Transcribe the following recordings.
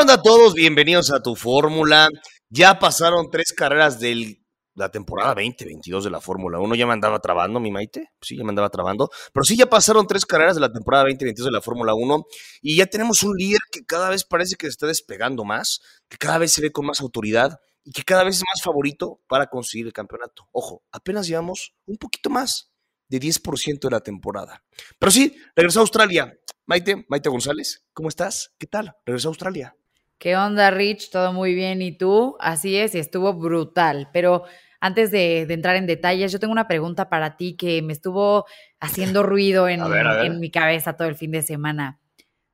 onda a todos? Bienvenidos a tu fórmula. Ya pasaron tres carreras de la temporada 2022 de la Fórmula 1. Ya me andaba trabando, mi Maite. Sí, ya me andaba trabando. Pero sí, ya pasaron tres carreras de la temporada 2022 de la Fórmula 1. Y ya tenemos un líder que cada vez parece que se está despegando más, que cada vez se ve con más autoridad y que cada vez es más favorito para conseguir el campeonato. Ojo, apenas llevamos un poquito más de 10% de la temporada. Pero sí, regresó a Australia. Maite, Maite González, ¿cómo estás? ¿Qué tal? Regresó a Australia. ¿Qué onda, Rich? Todo muy bien. ¿Y tú? Así es, y estuvo brutal. Pero antes de, entrar en detalles, yo tengo una pregunta para ti que me estuvo haciendo ruido en, en mi cabeza todo el fin de semana.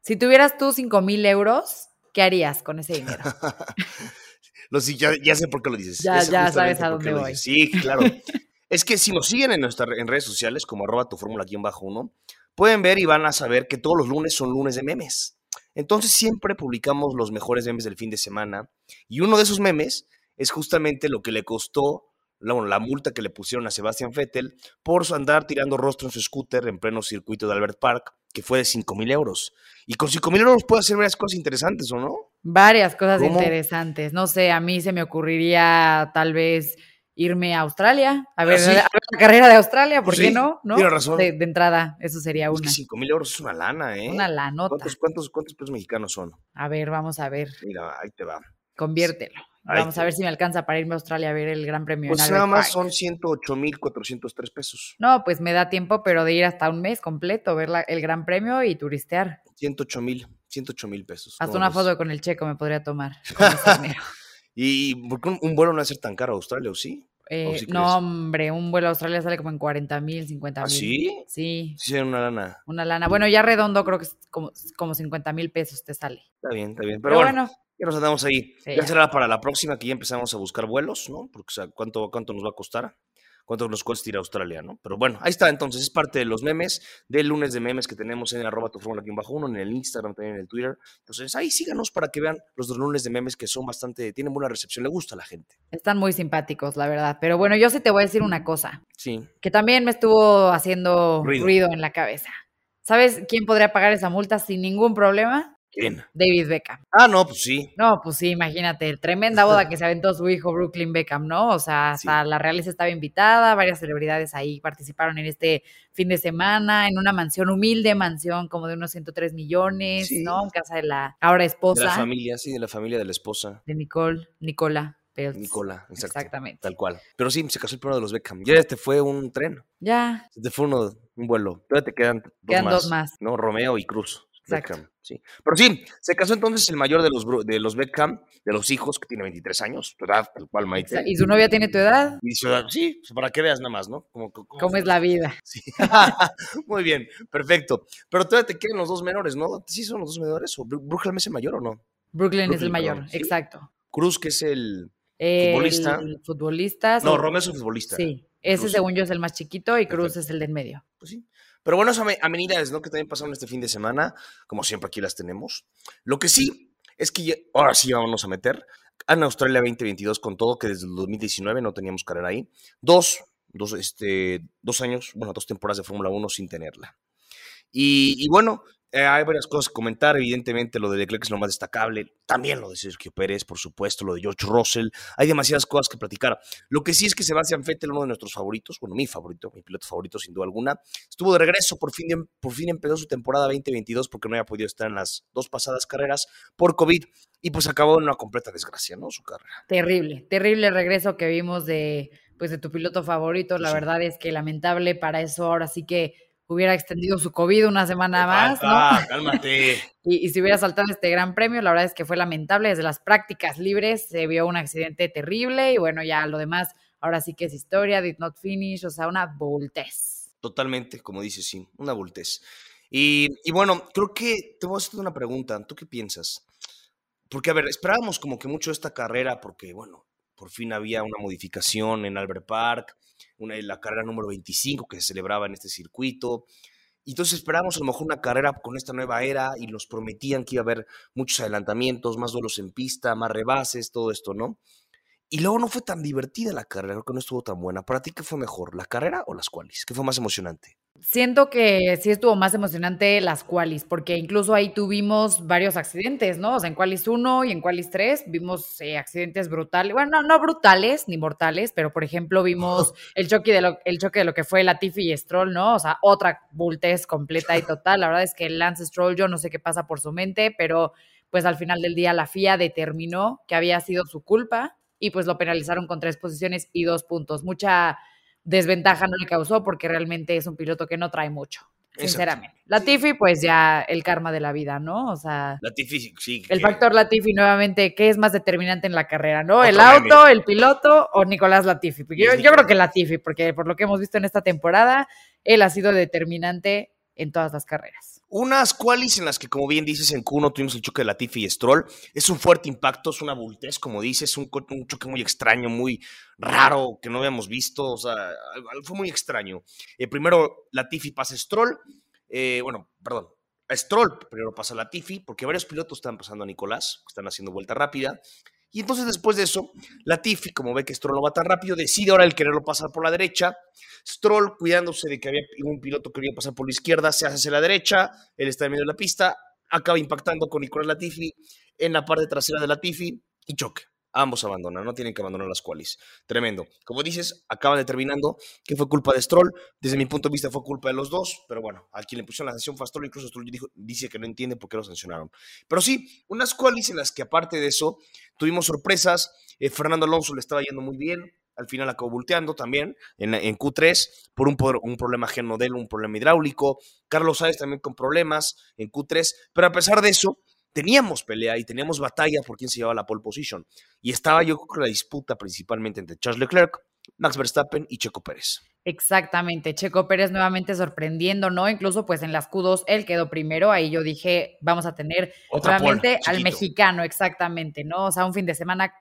Si tuvieras tú 5 mil euros, ¿qué harías con ese dinero? ya, ya, sé por qué lo dices. Ya, ya sabes a dónde voy. Sí, claro. es que si nos siguen en, nuestra, en redes sociales, como arroba tu fórmula aquí en bajo uno, pueden ver y van a saber que todos los lunes son lunes de memes. Entonces siempre publicamos los mejores memes del fin de semana y uno de esos memes es justamente lo que le costó la, la multa que le pusieron a Sebastián Vettel por andar tirando rostro en su scooter en pleno circuito de Albert Park, que fue de 5 mil euros. Y con 5 mil euros puede hacer varias cosas interesantes, ¿o no? Varias cosas interesantes. No sé, a mí se me ocurriría tal vez irme a Australia, a ver, la carrera de Australia, ¿por qué no? ¿no? razón. De, entrada, eso sería una. Es 5 mil euros es una lana, ¿eh? Una lanota. ¿Cuántos, cuántos, pesos mexicanos son? A ver, vamos a ver. Mira, ahí te va. Conviértelo. vamos a ver si me alcanza para irme a Australia a ver el Gran Premio. Pues nada más son 108 mil 403 pesos. No, pues me da tiempo, pero de ir hasta un mes completo, ver el Gran Premio y turistear. 108 mil, 108 mil pesos. Hasta una foto con el checo me podría tomar. ¿Y por qué un, vuelo no va a ser tan caro a Australia o sí? Eh, no, hombre, un vuelo a Australia sale como en 40 mil, 50 ¿Ah, mil. sí? Sí. Sí, una lana. Una lana. Bueno, ya redondo creo que es como, como 50 mil pesos te sale. Está bien, está bien. Pero, bueno, ya nos andamos ahí. ya será para la próxima que ya empezamos a buscar vuelos, ¿no? Porque, o sea, ¿cuánto, cuánto nos va a costar? Cuánto nos cuesta ir a Australia, ¿no? Pero bueno, ahí está, entonces es parte de los memes, del lunes de memes que tenemos en arroba tu fórmula aquí bajo uno, en el Instagram, también en el Twitter. Entonces ahí síganos para que vean los dos lunes de memes que son bastante, tienen buena recepción, le gusta a la gente. Están muy simpáticos, la verdad. Pero bueno, yo sí te voy a decir una cosa. Sí. Que también me estuvo haciendo ruido en la cabeza. ¿Sabes quién podría pagar esa multa sin ningún problema? ¿Quién? David Beckham. Ah, no, pues sí. No, pues sí, imagínate, tremenda boda que se aventó su hijo Brooklyn Beckham, ¿no? O sea, hasta la realeza estaba invitada, varias celebridades ahí participaron en este fin de semana, en una mansión, humilde mansión, como de unos 103 millones, ¿no? En casa de la ahora esposa. De la familia, sí, de la familia de la esposa. De Nicole, Nicola. Nicola, exactamente. Tal cual. Pero sí, se casó el primero de los Beckham. Ya este fue un tren. Ya. Este fue uno, un vuelo. Todavía te quedan dos quedan más. dos más. ¿No? Romeo y Cruz. Beckham, sí. Pero sí, se casó entonces el mayor de los, de los Beckham, de los hijos, que tiene 23 años, tu edad, tal cual, Maite. ¿Y su novia tiene tu edad? Y su edad, sí, pues, para que veas nada más, ¿no? Como, ¿Cómo es la vida? Sí. Muy bien, perfecto. Pero todavía te quedan los dos menores, ¿no? ¿Sí son los dos menores? ¿O Brooklyn es el mayor o no? Brooklyn, es el mayor, exacto. Cruz, que es el futbolista. El futbolista. No, Romeo es el futbolista. Sí, ese según yo es el más chiquito y Cruz es el del medio. Pues sí. Pero bueno, esas amenidades, ¿no? Que también pasaron este fin de semana, como siempre aquí las tenemos. Lo que sí es que ahora sí vamos a meter en Australia 2022 con todo, que desde el 2019 no teníamos carrera ahí. Dos, dos, este, dos años, bueno, dos temporadas de Fórmula 1 sin tenerla. Y, bueno, eh, hay varias cosas que comentar. Evidentemente, lo de Leclerc es lo más destacable. También lo de Sergio Pérez, por supuesto, lo de George Russell. Hay demasiadas cosas que platicar. Lo que sí es que Sebastián Vettel, uno de nuestros favoritos, bueno, mi favorito, mi piloto favorito sin duda alguna, estuvo de regreso. Por fin, por fin empezó su temporada 2022 porque no había podido estar en las dos pasadas carreras por COVID y pues acabó en una completa desgracia, ¿no? Su carrera. Terrible, terrible regreso que vimos de, pues, de tu piloto favorito. La verdad es que lamentable para eso ahora sí que hubiera extendido su COVID una semana más, ¿no? cálmate. y, si hubiera saltado este gran premio, la verdad es que fue lamentable. Desde las prácticas libres se vio un accidente terrible y bueno, ya lo demás, ahora sí que es historia, did not finish, o sea, una voltez. Totalmente, como dices, sí, una voltez. Y, y bueno, creo que te voy a hacer una pregunta. ¿Tú qué piensas? Porque, a ver, esperábamos como que mucho esta carrera, porque, bueno, por fin había una modificación en Albert Park, una, la carrera número 25 que se celebraba en este circuito. Entonces esperábamos a lo mejor una carrera con esta nueva era y nos prometían que iba a haber muchos adelantamientos, más duelos en pista, más rebases, todo esto, ¿no? Y luego no fue tan divertida la carrera, creo que no estuvo tan buena. ¿Para ti qué fue mejor, la carrera o las cuales? ¿Qué fue más emocionante? Siento que sí estuvo más emocionante las qualis, porque incluso ahí tuvimos varios accidentes, ¿no? O sea, en qualis 1 y en qualis 3 vimos eh, accidentes brutales, bueno, no, brutales ni mortales, pero por ejemplo vimos el choque, de lo, el choque de lo que fue Latifi y Stroll, ¿no? O sea, otra bultez completa y total. La verdad es que Lance Stroll, yo no sé qué pasa por su mente, pero pues al final del día la FIA determinó que había sido su culpa y pues lo penalizaron con tres posiciones y dos puntos. Mucha desventaja no le causó porque realmente es un piloto que no trae mucho. Sinceramente. Latifi, pues ya el karma de la vida, ¿no? O sea. Latifi, sí. El factor Latifi, nuevamente, ¿qué es más determinante en la carrera, no? ¿El auto, el piloto o Nicolás Latifi? Yo, yo creo que Latifi, porque por lo que hemos visto en esta temporada, él ha sido determinante en todas las carreras. Unas qualis en las que, como bien dices, en Q1 tuvimos el choque de Latifi y Stroll. Es un fuerte impacto, es una bultez, como dices, un, choque muy extraño, muy raro, que no habíamos visto. O sea, fue muy extraño. Eh, primero, Latifi pasa Stroll. Eh, bueno, perdón. Stroll primero pasa Latifi, porque varios pilotos están pasando a Nicolás, están haciendo vuelta rápida. Y entonces después de eso, Latifi, como ve que Stroll no va tan rápido, decide ahora el quererlo pasar por la derecha. Stroll, cuidándose de que había un piloto que quería pasar por la izquierda, se hace hacia la derecha, él está en medio de la pista, acaba impactando con Nicolás Latifi en la parte trasera de Latifi y choque. Ambos abandonan, no tienen que abandonar las qualis. Tremendo. Como dices, acaban determinando que fue culpa de Stroll. Desde mi punto de vista fue culpa de los dos, pero bueno, a quien le pusieron la sanción fue a Stroll, incluso Stroll dice que no entiende por qué lo sancionaron. Pero sí, unas qualis en las que aparte de eso tuvimos sorpresas. Eh, Fernando Alonso le estaba yendo muy bien, al final acabó volteando también en, en Q3 por un, problema genodel, un problema hidráulico. Carlos Sáenz también con problemas en Q3, pero a pesar de eso, teníamos pelea y teníamos batalla por quién se llevaba la pole position. Y estaba yo creo que la disputa principalmente entre Charles Leclerc, Max Verstappen y Checo Pérez. Exactamente, Checo Pérez nuevamente sorprendiendo, ¿no? Incluso pues en las Q2 él quedó primero, ahí yo dije, vamos a tener Otra nuevamente al mexicano, exactamente, ¿no? O sea, un fin de semana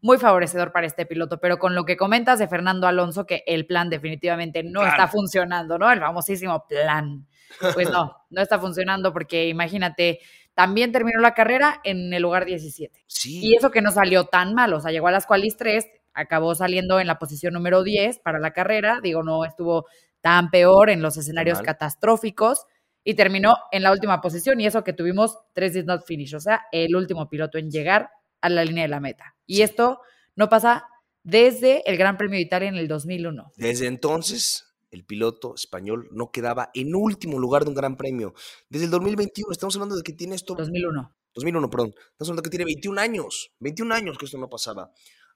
muy favorecedor para este piloto, pero con lo que comentas de Fernando Alonso, que el plan definitivamente no está funcionando, ¿no? El famosísimo plan. Pues no, no está funcionando porque imagínate, también terminó la carrera en el lugar 17. Sí. Y eso que no salió tan mal, o sea, llegó a las qualis 3, acabó saliendo en la posición número 10 para la carrera, digo, no estuvo tan peor en los escenarios catastróficos y terminó en la última posición y eso que tuvimos tres did not finish, o sea, el último piloto en llegar a la línea de la meta. Y esto no pasa desde el Gran Premio de Italia en el 2001. Desde entonces el piloto español no quedaba en último lugar de un gran premio. Desde el 2021, estamos hablando de que tiene esto... 2001. 2001, perdón. Estamos hablando de que tiene 21 años. 21 años que esto no pasaba.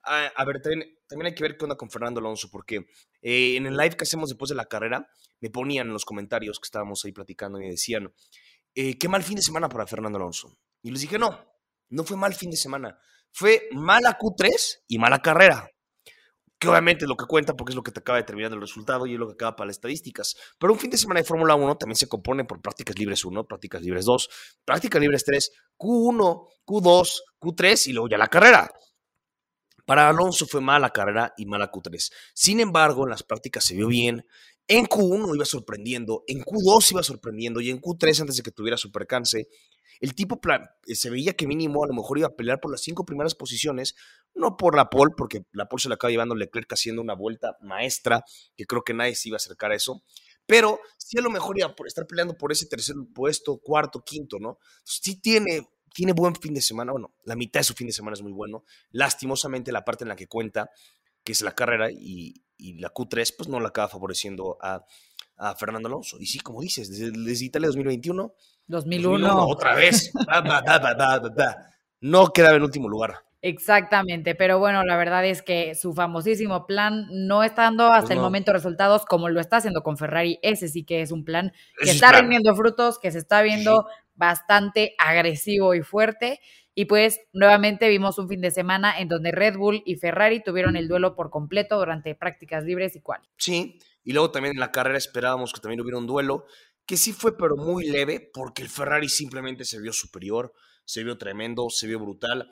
Ah, a, ver, también, hay que ver qué onda con Fernando Alonso, porque eh, en el live que hacemos después de la carrera, me ponían en los comentarios que estábamos ahí platicando y me decían, eh, qué mal fin de semana para Fernando Alonso. Y les dije, no, no fue mal fin de semana. Fue mala Q3 y mala carrera que obviamente es lo que cuenta porque es lo que te acaba de determinar el resultado y es lo que acaba para las estadísticas. Pero un fin de semana de Fórmula 1 también se compone por prácticas libres 1, prácticas libres 2, prácticas libres 3, Q1, Q2, Q3 y luego ya la carrera. Para Alonso fue mala carrera y mala Q3. Sin embargo, en las prácticas se vio bien. En Q1 iba sorprendiendo, en Q2 iba sorprendiendo y en Q3 antes de que tuviera su percance el tipo eh, se veía que mínimo a lo mejor iba a pelear por las cinco primeras posiciones, no por la pole, porque la pole se la acaba llevando Leclerc haciendo una vuelta maestra, que creo que nadie se iba a acercar a eso, pero sí a lo mejor iba a estar peleando por ese tercer puesto, cuarto, quinto, ¿no? sí tiene, tiene buen fin de semana, bueno, la mitad de su fin de semana es muy bueno, lastimosamente la parte en la que cuenta, que es la carrera y, la Q3, pues no la acaba favoreciendo a, Fernando Alonso. Y sí, como dices, desde, desde Italia 2021 2001. otra vez. no quedaba en último lugar. Exactamente, pero bueno, la verdad es que su famosísimo plan no está dando hasta pues el momento resultados como lo está haciendo con Ferrari. Ese sí que es un plan que está rindiendo frutos, que se está viendo bastante agresivo y fuerte. Y pues nuevamente vimos un fin de semana en donde Red Bull y Ferrari tuvieron el duelo por completo durante prácticas libres y cual. Sí, y luego también en la carrera esperábamos que también hubiera un duelo que sí fue pero muy leve, porque el Ferrari simplemente se vio superior, se vio tremendo, se vio brutal.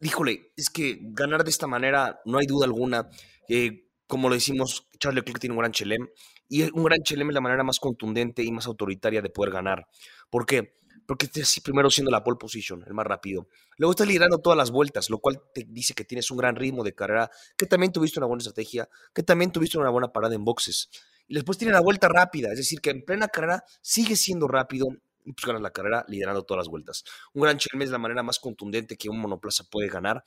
Díjole, es que ganar de esta manera, no hay duda alguna. Eh, como lo decimos, Charles Leclerc tiene un gran chelem, y un gran chelem es la manera más contundente y más autoritaria de poder ganar. ¿Por qué? Porque estás primero siendo la pole position, el más rápido. Luego estás liderando todas las vueltas, lo cual te dice que tienes un gran ritmo de carrera, que también tuviste una buena estrategia, que también tuviste una buena parada en boxes. y después tiene la vuelta rápida, es decir, que en plena carrera sigue siendo rápido y pues ganas la carrera liderando todas las vueltas. Un gran chelme es la manera más contundente que un monoplaza puede ganar.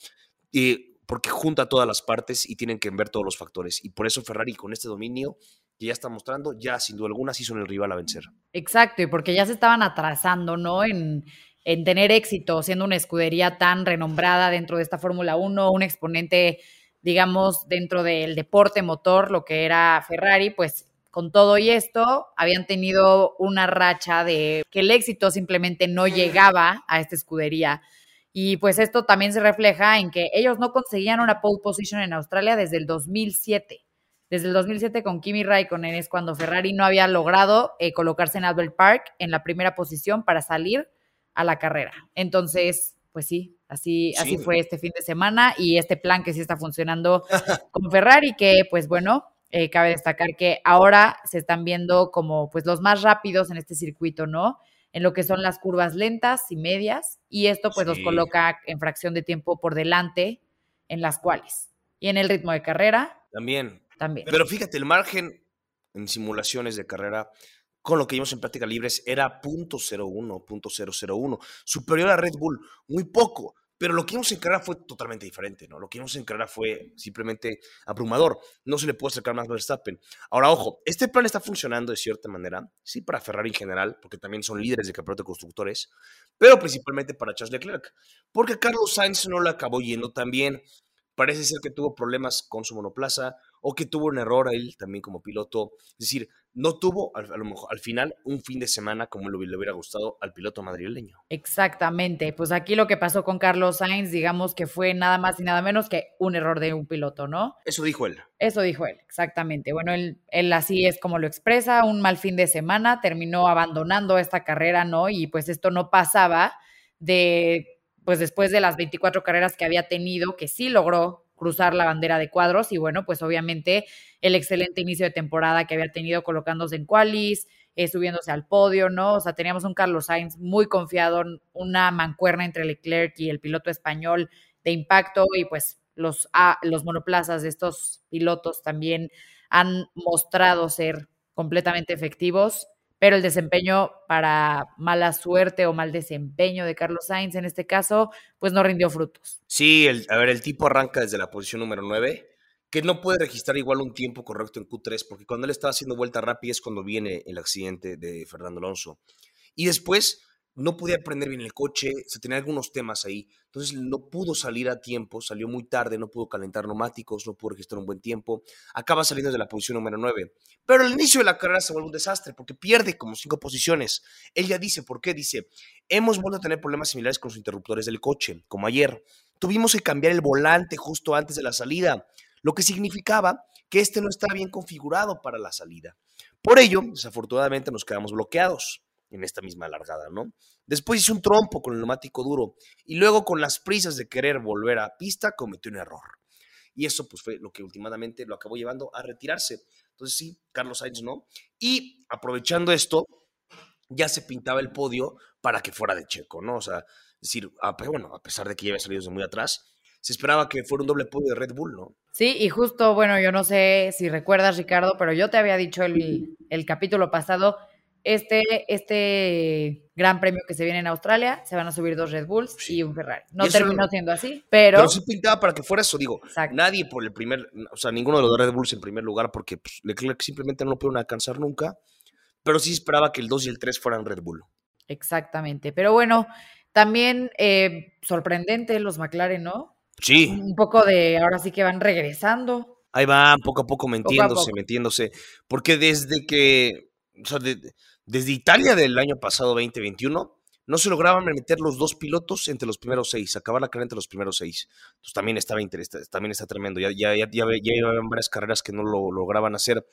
Y porque junta todas las partes y tienen que ver todos los factores. Y por eso Ferrari con este dominio que ya está mostrando, ya sin duda alguna sí son el rival a vencer. Exacto, y porque ya se estaban atrasando, ¿no? En, en tener éxito, siendo una escudería tan renombrada dentro de esta Fórmula 1, un exponente, digamos, dentro del deporte motor, lo que era Ferrari, pues con todo y esto, habían tenido una racha de que el éxito simplemente no llegaba a esta escudería. Y pues esto también se refleja en que ellos no conseguían una pole position en Australia desde el 2007. Desde el 2007 con Kimi Raikkonen es cuando Ferrari no había logrado eh, colocarse en Albert Park en la primera posición para salir a la carrera. Entonces, pues sí, así, así fue este fin de semana y este plan que sí está funcionando con Ferrari, que pues bueno, eh, cabe destacar que ahora se están viendo como pues los más rápidos en este circuito, ¿no? en lo que son las curvas lentas y medias, y esto pues los coloca en fracción de tiempo por delante en las cuales. Y en el ritmo de carrera. También. Pero fíjate, el margen en simulaciones de carrera con lo que vimos en práctica libres era .01, .001, superior a Red Bull, muy poco. Pero lo que vimos en carrera fue totalmente diferente, ¿no? Lo que vimos en carrera fue simplemente abrumador. No se le puede acercar más a Verstappen. Ahora, ojo, este plan está funcionando de cierta manera, sí, para Ferrari en general, porque también son líderes de campeonato de constructores, pero principalmente para Charles Leclerc, porque Carlos Sainz no le acabó yendo tan bien. Parece ser que tuvo problemas con su monoplaza o que tuvo un error a él también como piloto. Es decir, no tuvo a, lo mejor al final un fin de semana como le, hubiera gustado al piloto madrileño. Exactamente, pues aquí lo que pasó con Carlos Sainz, digamos que fue nada más y nada menos que un error de un piloto, ¿no? Eso dijo él. Eso dijo él, exactamente. Bueno, él, él así es como lo expresa, un mal fin de semana, terminó abandonando esta carrera, ¿no? Y pues esto no pasaba de, pues después de las 24 carreras que había tenido, que sí logró cruzar la bandera de cuadros y bueno, pues obviamente el excelente inicio de temporada que había tenido colocándose en qualis, eh, subiéndose al podio, ¿no? O sea, teníamos un Carlos Sainz muy confiado, una mancuerna entre Leclerc y el piloto español de impacto y pues los, ah, los monoplazas de estos pilotos también han mostrado ser completamente efectivos pero el desempeño para mala suerte o mal desempeño de Carlos Sainz en este caso, pues no rindió frutos. Sí, el, a ver, el tipo arranca desde la posición número 9, que no puede registrar igual un tiempo correcto en Q3, porque cuando él está haciendo vuelta rápida es cuando viene el accidente de Fernando Alonso. Y después no podía aprender bien el coche, se tenía algunos temas ahí. Entonces no pudo salir a tiempo, salió muy tarde, no pudo calentar neumáticos, no pudo registrar un buen tiempo. Acaba saliendo de la posición número 9. Pero al inicio de la carrera se vuelve un desastre porque pierde como cinco posiciones. Él ya dice, ¿por qué? Dice, hemos vuelto a tener problemas similares con los interruptores del coche, como ayer. Tuvimos que cambiar el volante justo antes de la salida, lo que significaba que este no estaba bien configurado para la salida. Por ello, desafortunadamente nos quedamos bloqueados en esta misma largada, ¿no? Después hizo un trompo con el neumático duro y luego con las prisas de querer volver a pista cometió un error. Y eso pues fue lo que últimamente lo acabó llevando a retirarse. Entonces sí, Carlos Sainz no. Y aprovechando esto, ya se pintaba el podio para que fuera de Checo, ¿no? O sea, decir, bueno, a pesar de que ya había salido desde muy atrás, se esperaba que fuera un doble podio de Red Bull, ¿no? Sí, y justo, bueno, yo no sé si recuerdas, Ricardo, pero yo te había dicho el, el capítulo pasado este, este gran premio que se viene en Australia, se van a subir dos Red Bulls y un Ferrari. No terminó siendo así, pero... Pero sí pintaba para que fuera eso, digo. Nadie por el primer, o sea, ninguno de los Red Bulls en primer lugar, porque pues, Leclerc simplemente no lo pudieron alcanzar nunca, pero sí esperaba que el 2 y el 3 fueran Red Bull. Exactamente, pero bueno, también eh, sorprendente los McLaren, ¿no? Sí. Un poco de, ahora sí que van regresando. Ahí van, poco a poco metiéndose, metiéndose, porque desde que, desde Italia del año pasado 2021, no se lograban meter los dos pilotos entre los primeros seis, acabar la carrera entre los primeros seis. Entonces también estaba interesante, también está tremendo. Ya, ya, ya, ya, varias carreras que no lo lograban hacer.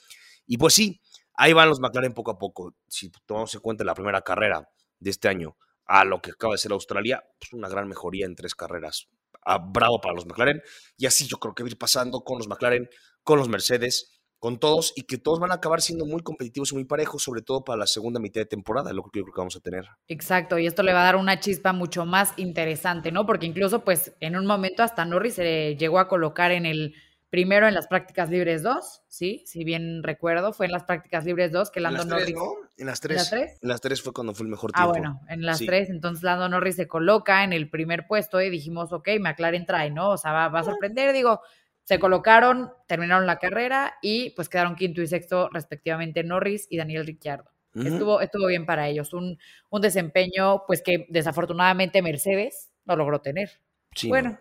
Y pues sí, ahí van los McLaren poco a poco. Si tomamos en cuenta la primera carrera de este año a lo que acaba de ser Australia, pues una gran mejoría en tres carreras. Ah, bravo para los McLaren. Y así yo creo que va a ir pasando con los McLaren, con los Mercedes con todos y que todos van a acabar siendo muy competitivos y muy parejos, sobre todo para la segunda mitad de temporada, lo que yo creo que vamos a tener. Exacto, y esto le va a dar una chispa mucho más interesante, ¿no? Porque incluso, pues, en un momento hasta Norris se llegó a colocar en el Primero en las prácticas libres 2, sí, si bien recuerdo, fue en las prácticas libres 2 que Lando Norris. ¿no? En las 3. ¿En las 3? fue cuando fue el mejor ah, tiempo. Ah, bueno, en las 3, entonces Lando Norris se coloca en el primer puesto y dijimos, ok, McLaren trae, ¿no? O sea, va, a sorprender, digo, se colocaron, terminaron la carrera y pues quedaron quinto y sexto respectivamente Norris y Daniel Ricciardo. estuvo, estuvo bien para ellos, un, un desempeño pues que desafortunadamente Mercedes no logró tener. Sí, bueno,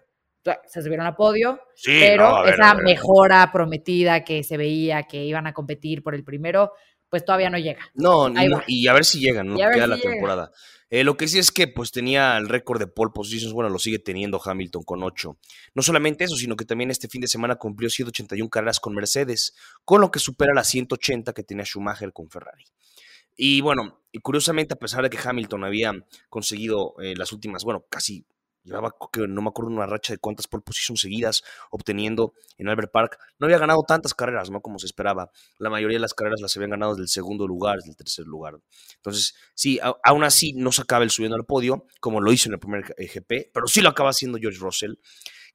se subieron a podio, pero esa mejora prometida que se veía que iban a competir por el primero, pues todavía no llega. No, y a ver si llegan, ¿no? Queda la temporada. Eh, lo que sí es que pues tenía el récord de pole positions, bueno, lo sigue teniendo Hamilton con 8. No solamente eso, sino que también este fin de semana cumplió 181 carreras con Mercedes, con lo que supera las 180 que tenía Schumacher con Ferrari. Y bueno, y curiosamente, a pesar de que Hamilton había conseguido eh, las últimas, bueno, casi llevaba, no me acuerdo, una racha de cuántas pole positions seguidas obteniendo en Albert Park. No había ganado tantas carreras, ¿no? Como se esperaba. La mayoría de las carreras las habían ganado desde el segundo lugar, desde el tercer lugar. Entonces, sí, aún así no se acaba el subiendo al podio, como lo hizo en el primer GP, pero sí lo acaba haciendo George Russell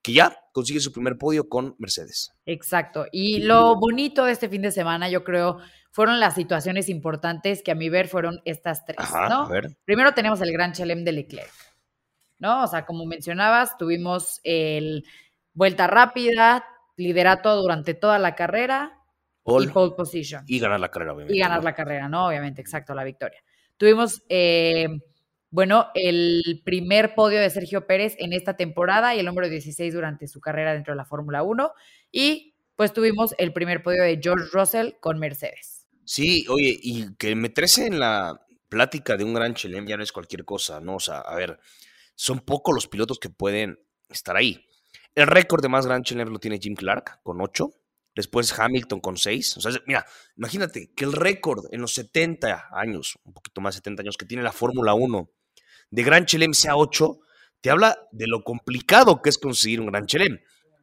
que ya consigue su primer podio con Mercedes. Exacto. Y lo bonito de este fin de semana, yo creo, fueron las situaciones importantes que a mi ver fueron estas tres, ¿no? Primero tenemos el Gran Chelem de Leclerc. ¿No? O sea, como mencionabas, tuvimos el vuelta rápida, liderato durante toda la carrera y pole position. Y ganar la carrera, obviamente. Y ganar la carrera, ¿no? Obviamente, exacto, la victoria. Tuvimos, eh, bueno, el primer podio de Sergio Pérez en esta temporada y el número 16 durante su carrera dentro de la Fórmula 1. Y pues tuvimos el primer podio de George Russell con Mercedes. Sí, oye, y que meterse en la plática de un gran Chelem ya no es cualquier cosa, ¿no? O sea, a ver, son pocos los pilotos que pueden estar ahí. El récord de más Grand Chelem lo tiene Jim Clark con 8. Después Hamilton con 6. O sea, mira, imagínate que el récord en los 70 años, un poquito más de 70 años que tiene la Fórmula 1 de Grand Chelem sea 8, te habla de lo complicado que es conseguir un Grand Chelem.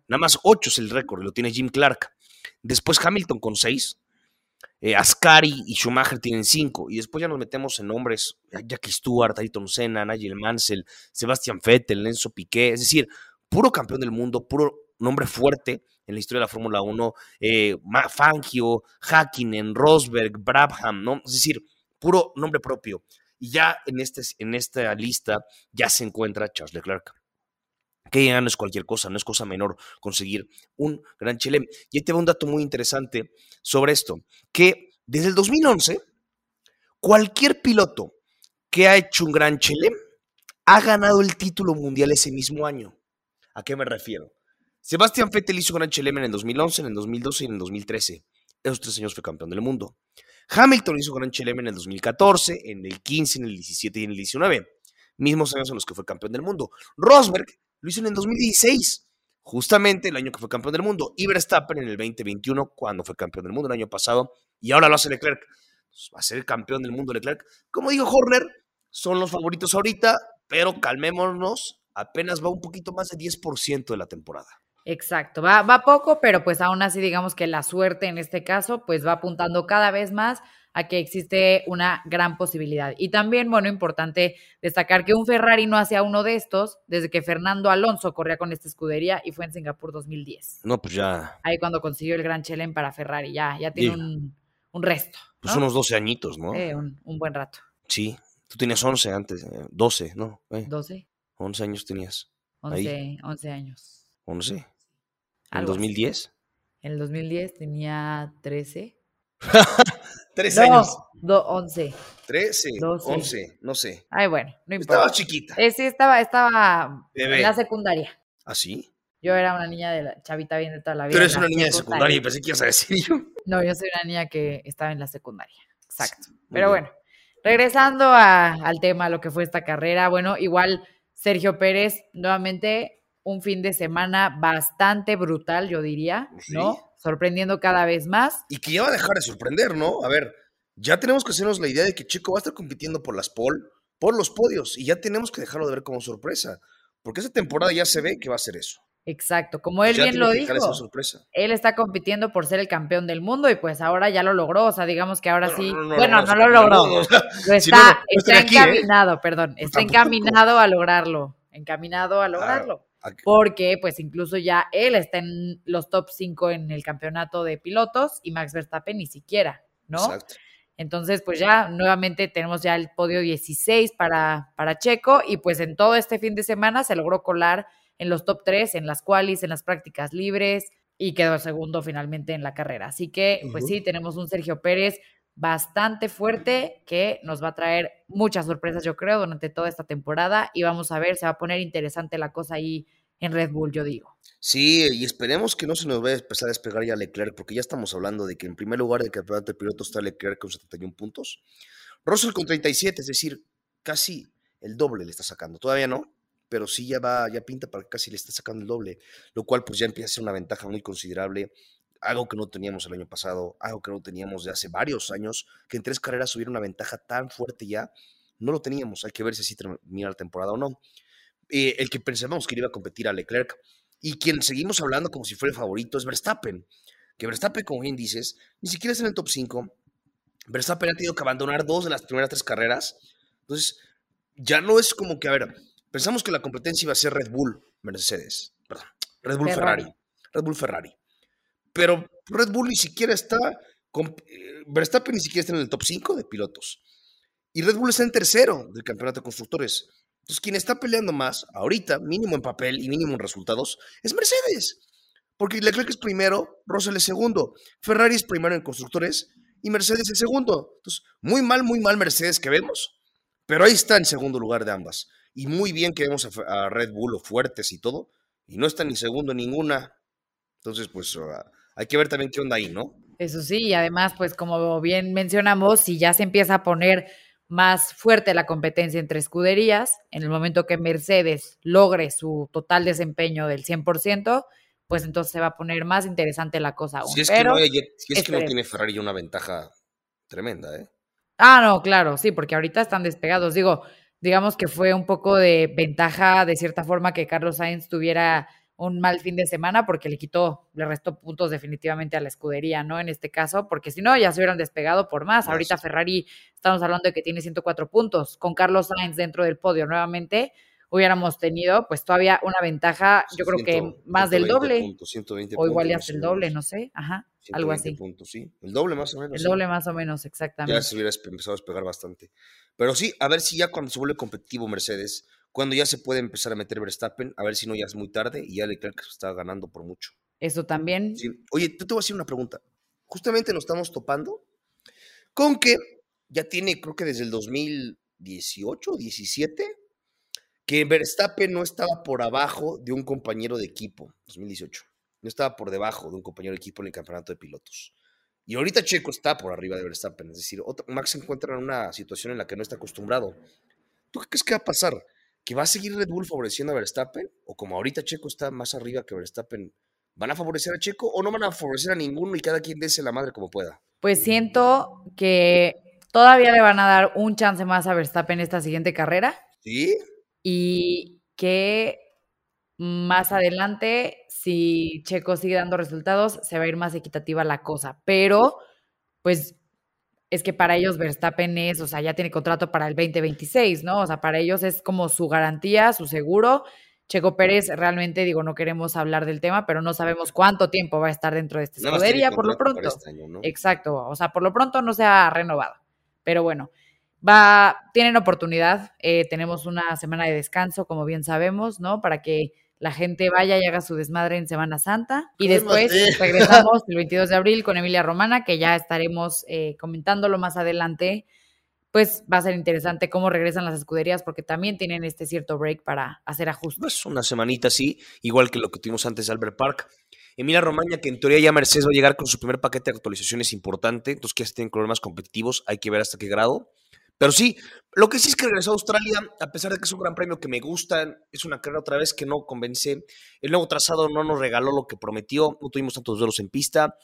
Nada más 8 es el récord, lo tiene Jim Clark. Después Hamilton con 6. Eh, Ascari y Schumacher tienen cinco. Y después ya nos metemos en nombres: Jackie Stewart, Ayrton Senna, Nigel Mansell, Sebastian Vettel, Lenzo Piqué. Es decir, puro campeón del mundo, puro nombre fuerte en la historia de la Fórmula 1. Eh, Fangio, Hakkinen, Rosberg, Brabham, ¿no? Es decir, puro nombre propio. Y ya en, este, en esta lista ya se encuentra Charles Leclerc que ya no es cualquier cosa, no es cosa menor conseguir un gran Chelem. Y ahí te va un dato muy interesante sobre esto, que desde el 2011, cualquier piloto que ha hecho un gran Chelem ha ganado el título mundial ese mismo año. ¿A qué me refiero? Sebastián Vettel hizo gran Chelem en el 2011, en el 2012 y en el 2013. Esos tres años fue campeón del mundo. Hamilton hizo gran Chelem en el 2014, en el 15, en el 17 y en el 19. Mismos años en los que fue campeón del mundo. Rosberg lo hizo en el 2016, justamente el año que fue campeón del mundo. Y Verstappen en el 2021, cuando fue campeón del mundo el año pasado. Y ahora lo hace Leclerc. Va a ser campeón del mundo Leclerc. Como dijo Horner, son los favoritos ahorita, pero calmémonos. Apenas va un poquito más de 10% de la temporada. Exacto, va, va poco, pero pues aún así digamos que la suerte en este caso pues va apuntando cada vez más a que existe una gran posibilidad. Y también, bueno, importante destacar que un Ferrari no hacía uno de estos desde que Fernando Alonso corría con esta escudería y fue en Singapur 2010. No, pues ya. Ahí cuando consiguió el Gran Chelem para Ferrari, ya, ya tiene un, resto. Pues unos 12 añitos, ¿no? un, buen rato. Sí, tú tenías 11 antes, 12, eh, ¿no? 12. Eh, 11 años tenías. 11, 11 años. 11. ¿En 2010? En el 2010 tenía 13. Tres años. No, 11. 13, 11, no sé. Ay, bueno, no importa. Estaba chiquita. Eh, sí, estaba, estaba en la secundaria. ¿Ah, sí? Yo era una niña de la chavita bien de toda la vida. Pero eres una niña de secundaria y pensé que ibas a decir yo. No, yo soy una niña que estaba en la secundaria. Exacto. Pero bueno, regresando a, al tema, lo que fue esta carrera, bueno, igual Sergio Pérez, nuevamente un fin de semana bastante brutal, yo diría, ¿no? Sorprendiendo cada vez más. Y que ya va a dejar de sorprender, ¿no? A ver, ya tenemos que hacernos la idea de que Chico va a estar compitiendo por las pole, por los podios, y ya tenemos que dejarlo de ver como sorpresa, porque esa temporada ya se ve que va a ser eso. Exacto, como él bien lo dijo, él está compitiendo por ser el campeón del mundo y pues ahora ya lo logró, o sea, digamos que ahora sí, bueno, no, lo logró, está, está ¿eh? encaminado, perdón, está encaminado a lograrlo, encaminado a lograrlo. Porque pues incluso ya él está en los top 5 en el campeonato de pilotos y Max Verstappen ni siquiera, ¿no? Exacto. Entonces, pues ya nuevamente tenemos ya el podio 16 para, para Checo y pues en todo este fin de semana se logró colar en los top 3, en las qualis, en las prácticas libres y quedó segundo finalmente en la carrera. Así que, pues sí, tenemos un Sergio Pérez bastante fuerte que nos va a traer muchas sorpresas, yo creo, durante toda esta temporada y vamos a ver, se va a poner interesante la cosa ahí en Red Bull, yo digo. Sí, y esperemos que no se nos vaya a empezar a despegar ya Leclerc, porque ya estamos hablando de que en primer lugar del campeonato de pilotos está Leclerc con 71 puntos, Russell con 37, es decir, casi el doble le está sacando. Todavía no, pero sí ya va, ya pinta para que casi le está sacando el doble, lo cual pues ya empieza a ser una ventaja muy considerable, algo que no teníamos el año pasado, algo que no teníamos de hace varios años, que en tres carreras hubiera una ventaja tan fuerte ya, no lo teníamos, hay que ver si así termina la temporada o no. Eh, el que pensábamos que iba a competir a Leclerc y quien seguimos hablando como si fuera el favorito es Verstappen. Que Verstappen, como bien dices, ni siquiera está en el top 5. Verstappen ha tenido que abandonar dos de las primeras tres carreras. Entonces, ya no es como que, a ver, pensamos que la competencia iba a ser Red Bull, Mercedes, perdón, Red Bull Ferrari. Red Bull Ferrari. Pero Red Bull ni siquiera está, eh, Verstappen ni siquiera está en el top 5 de pilotos. Y Red Bull está en tercero del campeonato de constructores. Entonces, quien está peleando más ahorita, mínimo en papel y mínimo en resultados, es Mercedes. Porque Leclerc es primero, Russell es segundo, Ferrari es primero en constructores y Mercedes es segundo. Entonces, muy mal, muy mal Mercedes que vemos, pero ahí está en segundo lugar de ambas. Y muy bien que vemos a, Red Bull o fuertes y todo, y no está ni segundo ninguna. Entonces, pues ah, hay que ver también qué onda ahí, ¿no? Eso sí, y además, pues como bien mencionamos, si ya se empieza a poner más fuerte la competencia entre escuderías. En el momento que Mercedes logre su total desempeño del 100%, pues entonces se va a poner más interesante la cosa Si es, que, no, si es que no tiene Ferrari una ventaja tremenda, ¿eh? Ah, no, claro, sí, porque ahorita están despegados. Digo, digamos que fue un poco de ventaja de cierta forma que Carlos Sainz tuviera un mal fin de semana porque le quitó, le restó puntos definitivamente a la escudería, ¿no? En este caso, porque si no, ya se hubieran despegado por más. Ahorita Ferrari, estamos hablando de que tiene 104 puntos. Con Carlos Sainz dentro del podio nuevamente, hubiéramos tenido pues todavía una ventaja, yo creo que más del doble. o igual ya el doble, no sé, ajá, algo así. Puntos, sí. El doble más o menos. El doble más o menos, exactamente. Ya se hubiera empezado a despegar bastante. Pero sí, a ver si ya cuando se vuelve competitivo Mercedes, cuando ya se puede empezar a meter Verstappen, a ver si no ya es muy tarde y ya Leclerc está ganando por mucho. Eso también. Oye, te, te voy a hacer una pregunta. Justamente nos estamos topando con que ya tiene, creo que desde el 2018 o 17, que Verstappen no estaba por abajo de un compañero de equipo, 2018. No estaba por debajo de un compañero de equipo en el campeonato de pilotos. Y ahorita Checo está por arriba de Verstappen. Es decir, Max se encuentra en una situación en la que no está acostumbrado. ¿Tú qué crees que va a pasar? Que va a seguir Red Bull favoreciendo a Verstappen, o como ahorita Checo está más arriba que Verstappen, ¿van a favorecer a Checo o no van a favorecer a ninguno y cada quien dése la madre como pueda? Pues siento que todavía le van a dar un chance más a Verstappen esta siguiente carrera. Sí. Y que más adelante, si Checo sigue dando resultados, se va a ir más equitativa la cosa. Pero, pues es que para ellos Verstappen es, o sea, ya tiene contrato para el 2026, ¿no? O sea, para ellos es como su garantía, su seguro. Checo Pérez, realmente digo, no queremos hablar del tema, pero no sabemos cuánto tiempo va a estar dentro de esta escudería por lo pronto. Este Exacto, o sea, por lo pronto no se ha renovado. Pero bueno, va, tienen oportunidad. Eh, tenemos una semana de descanso, como bien sabemos, ¿no? Para que la gente vaya y haga su desmadre en Semana Santa. Y después regresamos el 22 de abril con Emilia Romana, que ya estaremos eh, comentándolo más adelante. Pues va a ser interesante cómo regresan las escuderías, porque también tienen este cierto break para hacer ajustes. Pues una semanita así, igual que lo que tuvimos antes de Albert Park. Emilia Romagna, que en teoría ya Mercedes va a llegar con su primer paquete de actualizaciones importante, entonces que ya tienen problemas competitivos, hay que ver hasta qué grado. Pero sí, lo que sí es que regresó a Australia, a pesar de que es un gran premio que me gusta, es una carrera otra vez que no convence. El nuevo trazado no nos regaló lo que prometió, no tuvimos tantos duelos en pista.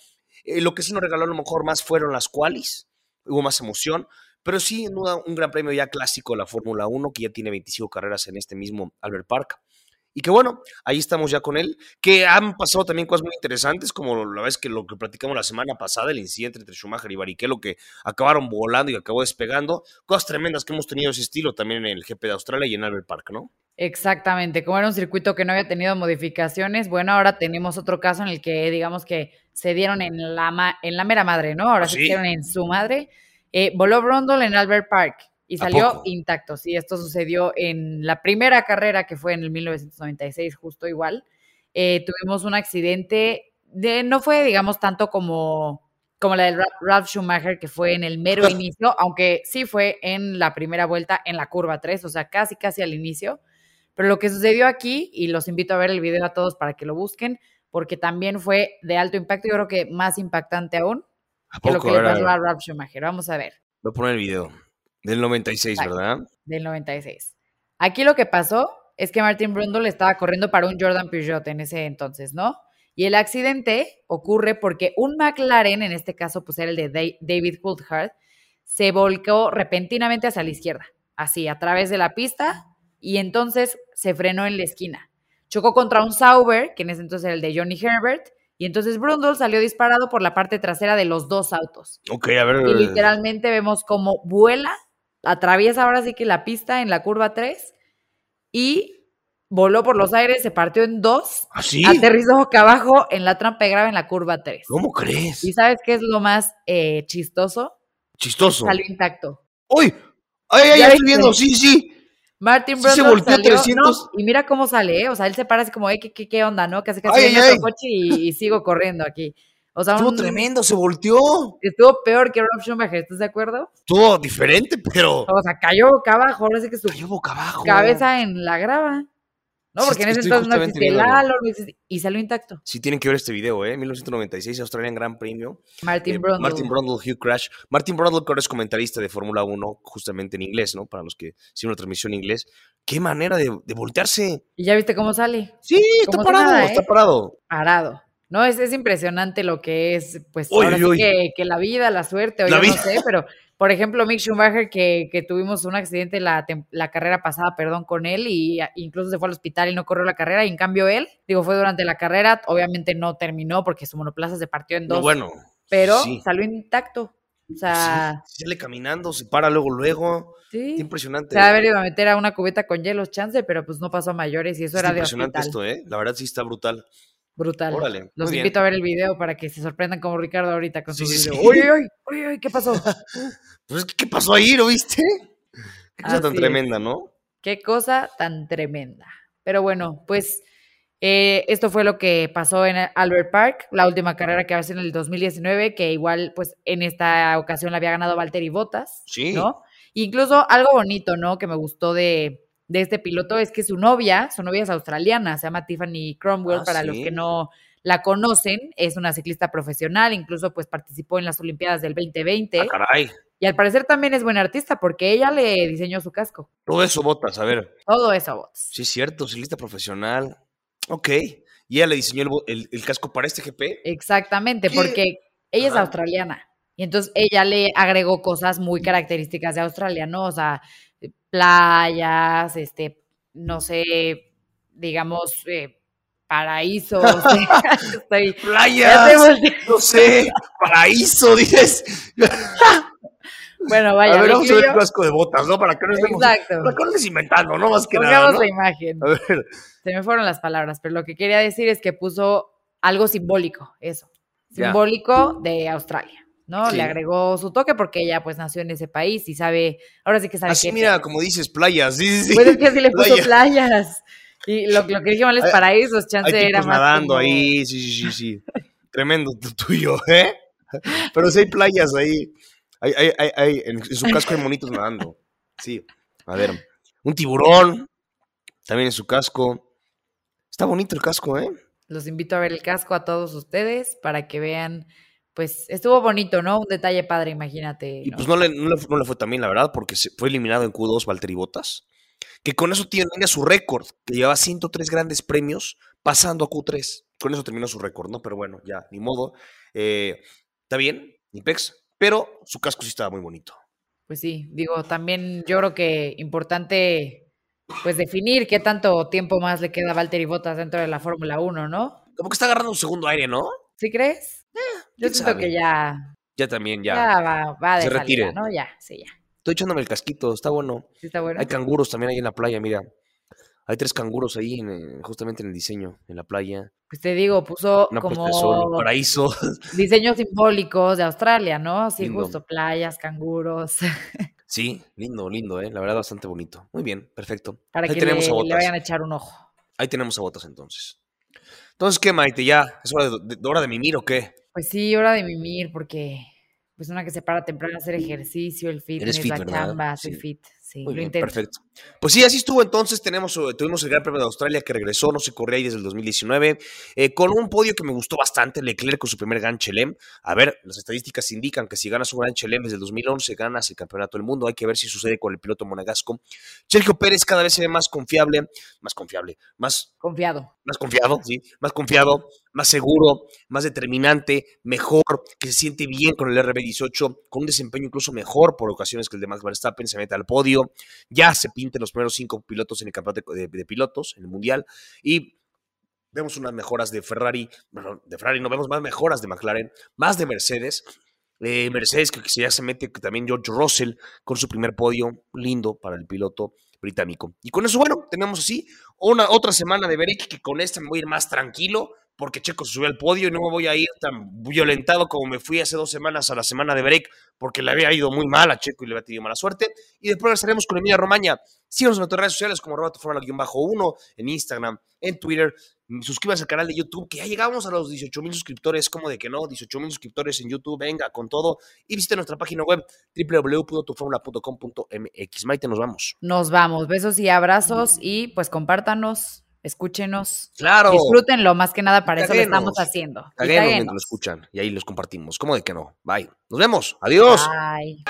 Eh, lo que sí nos regaló a lo mejor más fueron las qualis, hubo más emoción. Pero sí, un gran premio ya clásico de la Fórmula 1, que ya tiene 25 carreras en este mismo Albert Park. Y que bueno, ahí estamos ya con él, que han pasado también cosas muy interesantes, como la vez que lo que platicamos la semana pasada, el incidente entre Schumacher y Barrichello, que acabaron volando y acabó despegando, cosas tremendas que hemos tenido ese estilo también en el GP de Australia y en Albert Park, ¿no? Exactamente, como era un circuito que no había tenido modificaciones, bueno, ahora tenemos otro caso en el que digamos que se dieron en la, en la mera madre, ¿no? Ahora ¿Ah, se dieron en su madre. Eh, voló Brundle en Albert Park y salió intacto. Sí, esto sucedió en la primera carrera que fue en el 1996, justo igual. Eh, tuvimos un accidente, de, no fue, digamos, tanto como, como la del Ralph Schumacher, que fue en el mero inicio, aunque sí fue en la primera vuelta en la curva 3, o sea, casi, casi al inicio. Pero lo que sucedió aquí, y los invito a ver el video a todos para que lo busquen, porque también fue de alto impacto, yo creo que más impactante aún que lo que le pasó a Ralph Schumacher. Vamos a ver. Voy a poner el video. Del 96, ¿verdad? Del 96. Aquí lo que pasó es que Martin Brundle estaba corriendo para un Jordan Peugeot en ese entonces, ¿no? Y el accidente ocurre porque un McLaren, en este caso pues era el de David Coulthard, se volcó repentinamente hacia la izquierda, así, a través de la pista, y entonces se frenó en la esquina. Chocó contra un Sauber, que en ese entonces era el de Johnny Herbert, y entonces Brundle salió disparado por la parte trasera de los dos autos. Ok, a ver. Y literalmente vemos cómo vuela, atraviesa ahora sí que la pista en la curva 3 y voló por los aires, se partió en dos, ¿Así? ¿Ah, aterrizó boca abajo en la trampa de grave en la curva 3. ¿Cómo crees? ¿Y sabes qué es lo más eh, chistoso? Chistoso. Salió intacto. ¡Uy! ¡Ay, ay, ya estoy viendo! Sí, sí. Martin Brundle se volteó salió, 300. y mira cómo sale, ¿eh? O sea, él se para así como, ¿qué, qué, qué onda, no? Casi casi en el coche y, sigo corriendo aquí. O sea, estuvo tremendo, se volteó. Estuvo peor que Rob Schumacher, ¿estás de acuerdo? Estuvo diferente, pero. O sea, cayó boca abajo, ahora sí que su cayó boca abajo. cabeza en la grava. No, porque en ese entonces no existía el halo, y salió intacto. Sí, tienen que ver este video, ¿eh? 1996, Australian Gran Premio. Martin eh, Brundle. Martin Brundle, Hugh Crash. Martin Brundle, que ahora es comentarista de Fórmula 1, justamente en inglés, ¿no? Para los que siguen una transmisión en inglés. Qué manera de, voltearse. ¿Y ya viste cómo sale? Sí, está parado, está ¿eh? parado. Parado. No, es, es impresionante lo que es, pues, ahora Sí que, que, la vida, la suerte, o yo no sé, pero por ejemplo, Mick Schumacher, que, que tuvimos un accidente la, la, carrera pasada, perdón, con él, y incluso se fue al hospital y no corrió la carrera, y en cambio él, digo, fue durante la carrera, obviamente no terminó porque su monoplaza se partió en dos. bueno. Pero salió intacto. O sea. Sí, sale caminando, se para luego, luego. Sí. impresionante. Se haber ido a meter a una cubeta con hielo chance, pero pues no pasó a mayores y eso era de impresionante esto, ¿eh? La verdad sí está brutal. Brutal. Órale. Los invito a ver el video para que se sorprendan como Ricardo ahorita con su video. Uy, uy, uy, uy, ¿qué pasó? pues, ¿qué pasó ahí? ¿Lo viste? Qué cosa tan tremenda, ¿no? Qué cosa tan tremenda. Pero bueno, pues eh, esto fue lo que pasó en Albert Park, la última carrera que hace en el 2019, que igual, pues en esta ocasión la había ganado Valtteri Bottas. Sí. ¿No? Incluso algo bonito, ¿no? Que me gustó de, de este piloto es que su novia, su novia es australiana, se llama Tiffany Cromwell, ah, para los que no la conocen, es una ciclista profesional, incluso pues participó en las Olimpiadas del 2020. Ah, caray. Y al parecer también es buena artista porque ella le diseñó su casco. Todo eso botas, a ver. Todo eso botas. Sí, cierto, ciclista profesional. Ok. ¿Y ella le diseñó el, casco para este GP? Exactamente, porque ella es australiana. Y entonces ella le agregó cosas muy características de Australia, ¿no? O sea, playas, este, no sé, digamos, eh, paraísos. playas, no sé, paraíso, dices. Bueno, vaya. A ver, vamos a ver casco de botas, ¿no? Para que no estemos, Exacto. Para que no estés inventando, ¿no? Más que nada. ¿no? la imagen. A ver. Se me fueron las palabras, pero lo que quería decir es que puso algo simbólico, eso. Simbólico de Australia. ¿No? Le agregó su toque porque ella pues nació en ese país y sabe, ahora sí que sabe Así mira, como dices, playas, sí, sí, sí. Pues es que sí le puso playas. Y lo, lo que dijimos es paraísos, chance era más nadando ahí, sí, sí, sí, sí. Tremendo tuyo, ¿eh? Pero sí hay playas ahí. Hay, hay, hay, hay en, su casco hay monitos nadando. Sí. A ver, un tiburón también en su casco. Está bonito el casco, ¿eh? Los invito a ver el casco a todos ustedes para que vean pues estuvo bonito, ¿no? Un detalle padre, imagínate. Y pues no le, no, le, fue también, la verdad, porque se fue eliminado en Q2 Valtteri Bottas, que con eso tiene su récord, que llevaba 103 grandes premios pasando a Q3. Con eso terminó su récord, ¿no? Pero bueno, ya, ni modo. Eh, está bien, ni pex, pero su casco sí estaba muy bonito. Pues sí, digo, también yo creo que importante, pues definir qué tanto tiempo más le queda a Valtteri Bottas dentro de la Fórmula 1, ¿no? Como que está agarrando un segundo aire, ¿no? ¿Sí crees? Eh, yo siento que ya. Ya también, ya. Ya va, va de se retire. ¿no? Ya, sí, ya. Estoy echándome el casquito, está bueno. Sí, está bueno. Hay canguros también ahí en la playa, mira. Hay tres canguros ahí, en, justamente en el diseño, en la playa. Pues te digo, puso como paraíso. diseños simbólicos de Australia, ¿no? Sí, justo playas, canguros. Sí, lindo, lindo, ¿eh? La verdad, bastante bonito. Muy bien, perfecto. Para que tenemos le, vayan a echar un ojo. Ahí tenemos a botas entonces. Entonces, ¿qué, Maite? ¿Ya es hora de, hora de mimir o qué? Pues sí, hora de mimir, porque pues una que se para temprano a hacer ejercicio, el fitness, la chamba, soy fit. Sí, lo intento. Perfecto. Pues sí, así estuvo entonces. Tenemos, eh, tuvimos el Gran Premio de Australia que regresó, no se corría ahí desde el 2019, eh, con un podio que me gustó bastante, Leclerc con su primer Gran Chelem. A ver, las estadísticas indican que si ganas un Gran Chelem desde el 2011, ganas el campeonato del mundo. Hay que ver si sucede con el piloto monegasco. Sergio Pérez cada vez se ve más confiable, más confiable, más... Confiado. Más confiado, sí, más confiado, más seguro, más determinante, mejor, que se siente bien con el RB18, con un desempeño incluso mejor por ocasiones que el de Max Verstappen, se mete al podio, ya se los primeros cinco pilotos en el campeonato de, pilotos, en el Mundial, y vemos unas mejoras de Ferrari, bueno, de Ferrari no vemos más mejoras de McLaren, más de Mercedes, eh, Mercedes que ya se mete también George Russell con su primer podio, lindo para el piloto británico. Y con eso, bueno, tenemos así una otra semana de break que con esta me voy a ir más tranquilo porque Checo se subió al podio y no me voy a ir tan violentado como me fui hace dos semanas a la semana de break, porque le había ido muy mal a Checo y le había tenido mala suerte. Y después estaremos con Emilia Romaña. Síganos en nuestras redes sociales como Roberto bajo 1 en Instagram, en Twitter. Suscríbanse al canal de YouTube, que ya llegamos a los 18 mil suscriptores. como de que no? 18 mil suscriptores en YouTube, venga, con todo. Y visite nuestra página web www.tuformula.com.mx. Maite, nos vamos. Nos vamos. Besos y abrazos y pues compártanos escúchenos. Claro. Disfrútenlo, más que nada para eso lo estamos haciendo. Caguenos mientras lo escuchan y ahí los compartimos. ¿Cómo de que no? Bye. Nos vemos. Adiós. Bye.